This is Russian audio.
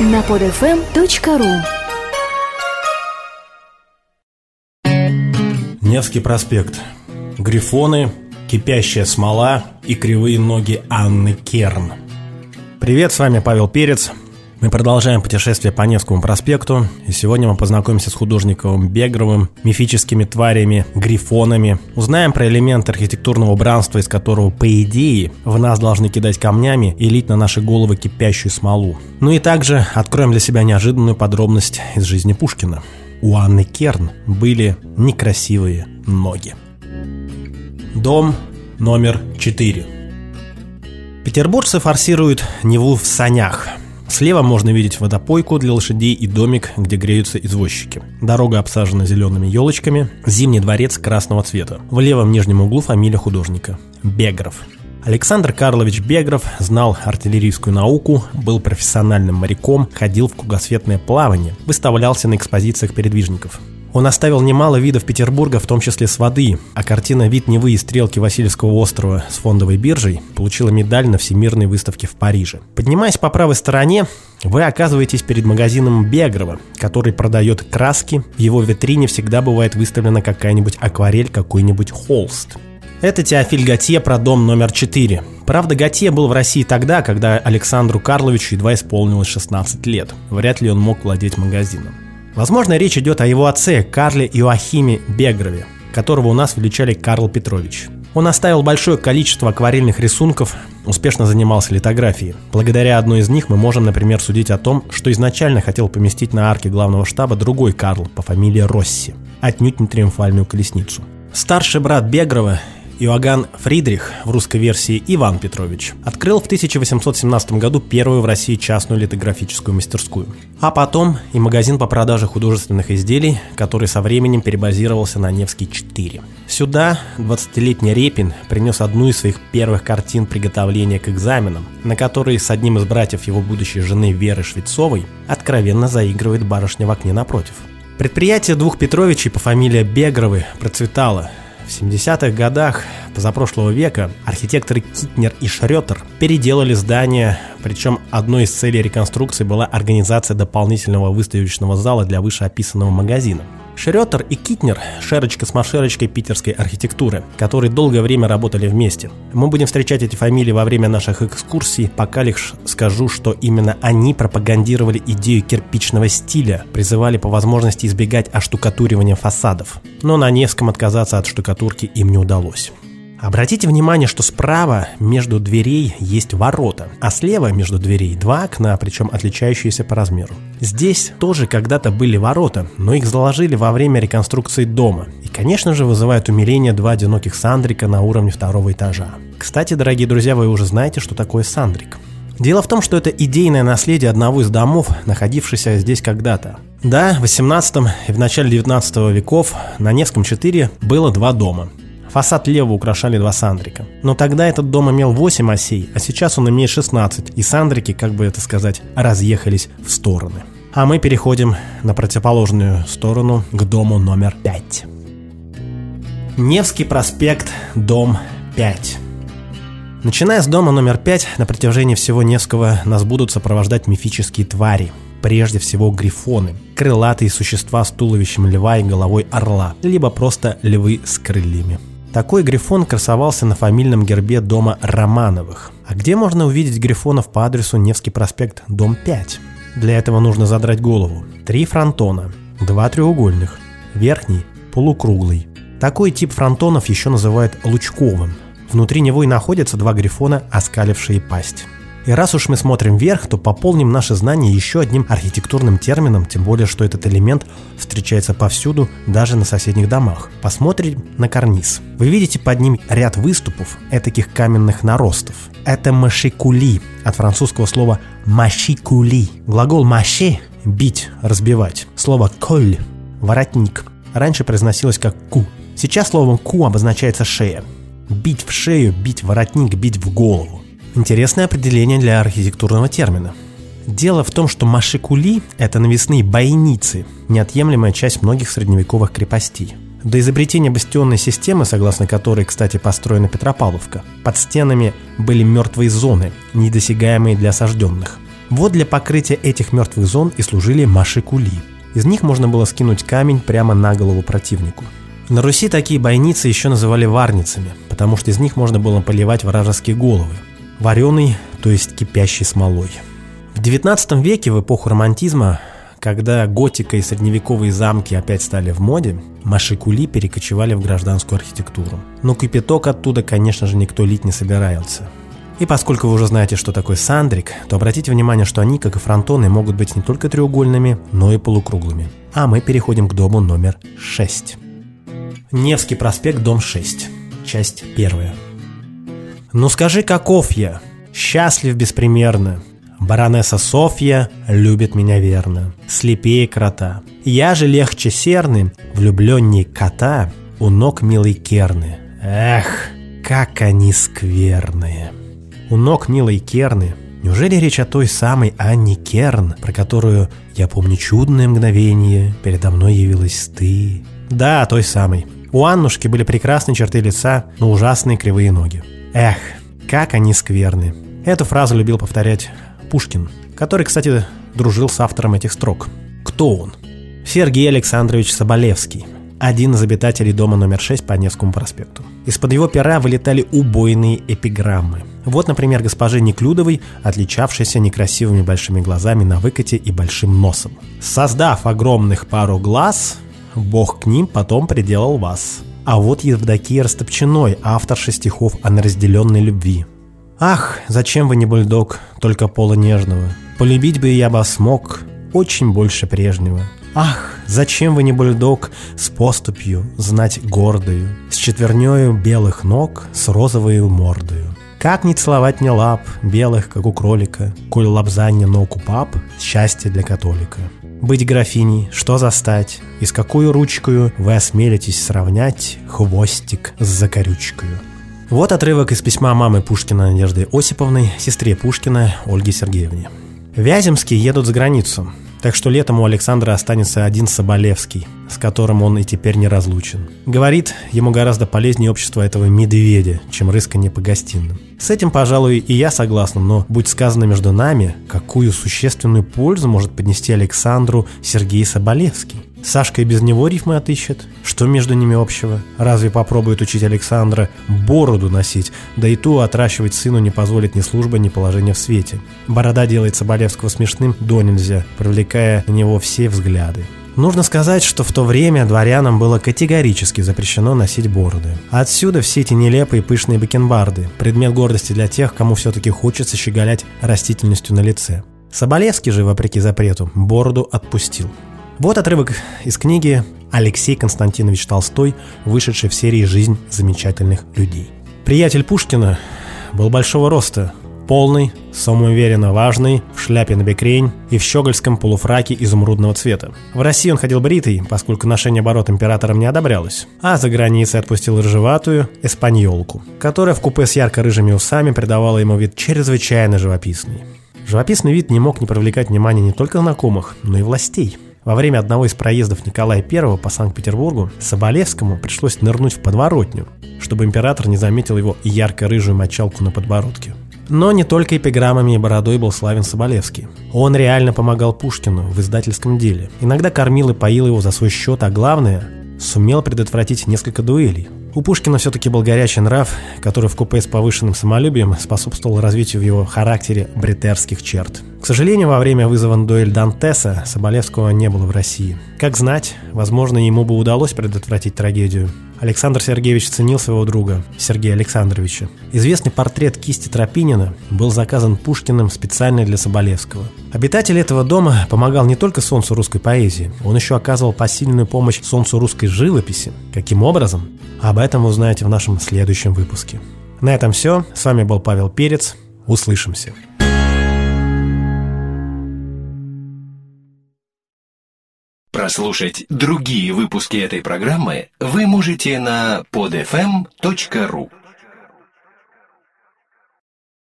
на podfm.ru Невский проспект. Грифоны, кипящая смола и кривые ноги Анны Керн. Привет, с вами Павел Перец. Мы продолжаем путешествие по Невскому проспекту, и сегодня мы познакомимся с художником Бегровым, мифическими тварями, грифонами, узнаем про элемент архитектурного убранства, из которого, по идее, в нас должны кидать камнями и лить на наши головы кипящую смолу. Ну и также откроем для себя неожиданную подробность из жизни Пушкина. У Анны Керн были некрасивые ноги. Дом номер 4 Петербуржцы форсируют Неву в санях – Слева можно видеть водопойку для лошадей и домик, где греются извозчики. Дорога обсажена зелеными елочками, зимний дворец красного цвета. В левом нижнем углу фамилия художника – Бегров. Александр Карлович Бегров знал артиллерийскую науку, был профессиональным моряком, ходил в кругосветное плавание, выставлялся на экспозициях передвижников. Он оставил немало видов Петербурга, в том числе с воды, а картина «Вид Невы и стрелки Васильевского острова» с фондовой биржей получила медаль на Всемирной выставке в Париже. Поднимаясь по правой стороне, вы оказываетесь перед магазином Бегрова, который продает краски. В его витрине всегда бывает выставлена какая-нибудь акварель, какой-нибудь холст. Это Теофиль Готье про дом номер 4. Правда, Готье был в России тогда, когда Александру Карловичу едва исполнилось 16 лет. Вряд ли он мог владеть магазином. Возможно, речь идет о его отце Карле Иоахиме Бегрове, которого у нас величали Карл Петрович. Он оставил большое количество акварельных рисунков, успешно занимался литографией. Благодаря одной из них мы можем, например, судить о том, что изначально хотел поместить на арке главного штаба другой Карл по фамилии Росси, отнюдь не триумфальную колесницу. Старший брат Бегрова Иоганн Фридрих, в русской версии Иван Петрович, открыл в 1817 году первую в России частную литографическую мастерскую. А потом и магазин по продаже художественных изделий, который со временем перебазировался на Невский 4. Сюда 20-летний Репин принес одну из своих первых картин приготовления к экзаменам, на которой с одним из братьев его будущей жены Веры Швецовой откровенно заигрывает барышня в окне напротив. Предприятие двух Петровичей по фамилии Бегровы процветало – в 70-х годах позапрошлого века архитекторы Китнер и Шрётер переделали здание, причем одной из целей реконструкции была организация дополнительного выставочного зала для вышеописанного магазина. Шрётер и Китнер – шерочка с машерочкой питерской архитектуры, которые долгое время работали вместе. Мы будем встречать эти фамилии во время наших экскурсий, пока лишь скажу, что именно они пропагандировали идею кирпичного стиля, призывали по возможности избегать оштукатуривания фасадов. Но на Невском отказаться от штукатурки им не удалось. Обратите внимание, что справа между дверей есть ворота, а слева между дверей два окна, причем отличающиеся по размеру. Здесь тоже когда-то были ворота, но их заложили во время реконструкции дома. И, конечно же, вызывают умиление два одиноких сандрика на уровне второго этажа. Кстати, дорогие друзья, вы уже знаете, что такое сандрик. Дело в том, что это идейное наследие одного из домов, находившегося здесь когда-то. Да, в 18 и в начале 19 веков на Невском 4 было два дома. Фасад лево украшали два сандрика. Но тогда этот дом имел 8 осей, а сейчас он имеет 16, и сандрики, как бы это сказать, разъехались в стороны. А мы переходим на противоположную сторону к дому номер 5. Невский проспект, дом 5. Начиная с дома номер 5, на протяжении всего Невского нас будут сопровождать мифические твари – прежде всего грифоны, крылатые существа с туловищем льва и головой орла, либо просто львы с крыльями. Такой грифон красовался на фамильном гербе дома Романовых. А где можно увидеть грифонов по адресу Невский проспект, дом 5? Для этого нужно задрать голову. Три фронтона, два треугольных, верхний полукруглый. Такой тип фронтонов еще называют лучковым. Внутри него и находятся два грифона, оскалившие пасть. И раз уж мы смотрим вверх, то пополним наши знания еще одним архитектурным термином, тем более, что этот элемент встречается повсюду, даже на соседних домах. Посмотрим на карниз. Вы видите под ним ряд выступов, этаких каменных наростов. Это машикули, от французского слова машикули. Глагол «маше» – бить, разбивать. Слово «коль» – воротник. Раньше произносилось как «ку». Сейчас словом «ку» обозначается шея. Бить в шею, бить в воротник, бить в голову. Интересное определение для архитектурного термина. Дело в том, что машикули – это навесные бойницы, неотъемлемая часть многих средневековых крепостей. До изобретения бастионной системы, согласно которой, кстати, построена Петропавловка, под стенами были мертвые зоны, недосягаемые для осажденных. Вот для покрытия этих мертвых зон и служили машикули. Из них можно было скинуть камень прямо на голову противнику. На Руси такие бойницы еще называли варницами, потому что из них можно было поливать вражеские головы. Вареный, то есть кипящей смолой. В XIX веке, в эпоху романтизма, когда готика и средневековые замки опять стали в моде, машикули перекочевали в гражданскую архитектуру. Но кипяток оттуда, конечно же, никто лить не собирался. И поскольку вы уже знаете, что такое сандрик, то обратите внимание, что они, как и фронтоны, могут быть не только треугольными, но и полукруглыми. А мы переходим к дому номер 6. Невский проспект, дом 6. Часть первая. «Ну скажи, каков я? Счастлив беспримерно. Баронесса Софья любит меня верно. Слепее крота. Я же легче серны, влюбленней кота, у ног милой Керны. Эх, как они скверные!» У ног милой Керны Неужели речь о той самой Анне Керн, про которую я помню чудное мгновение, передо мной явилась ты? Да, той самой. У Аннушки были прекрасные черты лица, но ужасные кривые ноги. Эх, как они скверны. Эту фразу любил повторять Пушкин, который, кстати, дружил с автором этих строк. Кто он? Сергей Александрович Соболевский, один из обитателей дома номер 6 по Невскому проспекту. Из-под его пера вылетали убойные эпиграммы. Вот, например, госпожи Неклюдовой, отличавшейся некрасивыми большими глазами на выкате и большим носом. «Создав огромных пару глаз, Бог к ним потом приделал вас». А вот Евдокия Растопчиной, авторша стихов о неразделенной любви. «Ах, зачем вы не бульдог, только пола нежного? Полюбить бы я вас смог, очень больше прежнего. Ах, зачем вы не бульдог с поступью, знать гордою, с четвернёю белых ног, с розовою мордою? Как не целовать мне лап, белых, как у кролика, коль лапзанье ног у пап, счастье для католика? Быть графиней, что застать, и с какую ручкою вы осмелитесь сравнять хвостик с закорючкою? Вот отрывок из письма мамы Пушкина Надежды Осиповны, сестре Пушкина Ольге Сергеевне. Вяземские едут за границу. Так что летом у Александра останется один Соболевский, с которым он и теперь не разлучен. Говорит, ему гораздо полезнее общество этого медведя, чем рысканье по гостиным. С этим, пожалуй, и я согласна, но будь сказано между нами, какую существенную пользу может поднести Александру Сергей Соболевский. Сашка и без него рифмы отыщет. Что между ними общего? Разве попробует учить Александра бороду носить, да и ту отращивать сыну не позволит ни служба, ни положение в свете. Борода делает Соболевского смешным до нельзя, привлекая на него все взгляды. Нужно сказать, что в то время дворянам было категорически запрещено носить бороды. Отсюда все эти нелепые пышные бакенбарды, предмет гордости для тех, кому все-таки хочется щеголять растительностью на лице. Соболевский же, вопреки запрету, бороду отпустил. Вот отрывок из книги Алексей Константинович Толстой, вышедший в серии «Жизнь замечательных людей». Приятель Пушкина был большого роста, полный, самоуверенно важный, шляпе на бекрень и в щегольском полуфраке изумрудного цвета. В России он ходил бритый, поскольку ношение бород императором не одобрялось, а за границей отпустил рыжеватую эспаньолку, которая в купе с ярко-рыжими усами придавала ему вид чрезвычайно живописный. Живописный вид не мог не привлекать внимания не только знакомых, но и властей – во время одного из проездов Николая I по Санкт-Петербургу Соболевскому пришлось нырнуть в подворотню, чтобы император не заметил его ярко-рыжую мочалку на подбородке. Но не только эпиграммами и бородой был славен Соболевский. Он реально помогал Пушкину в издательском деле. Иногда кормил и поил его за свой счет, а главное, сумел предотвратить несколько дуэлей. У Пушкина все-таки был горячий нрав, который в купе с повышенным самолюбием способствовал развитию в его характере бритерских черт. К сожалению, во время вызова на дуэль Дантеса Соболевского не было в России. Как знать, возможно, ему бы удалось предотвратить трагедию. Александр Сергеевич ценил своего друга, Сергея Александровича. Известный портрет кисти Тропинина был заказан Пушкиным специально для Соболевского. Обитатель этого дома помогал не только солнцу русской поэзии, он еще оказывал посильную помощь солнцу русской живописи. Каким образом? Об этом вы узнаете в нашем следующем выпуске. На этом все. С вами был Павел Перец. Услышимся. Прослушать другие выпуски этой программы вы можете на podfm.ru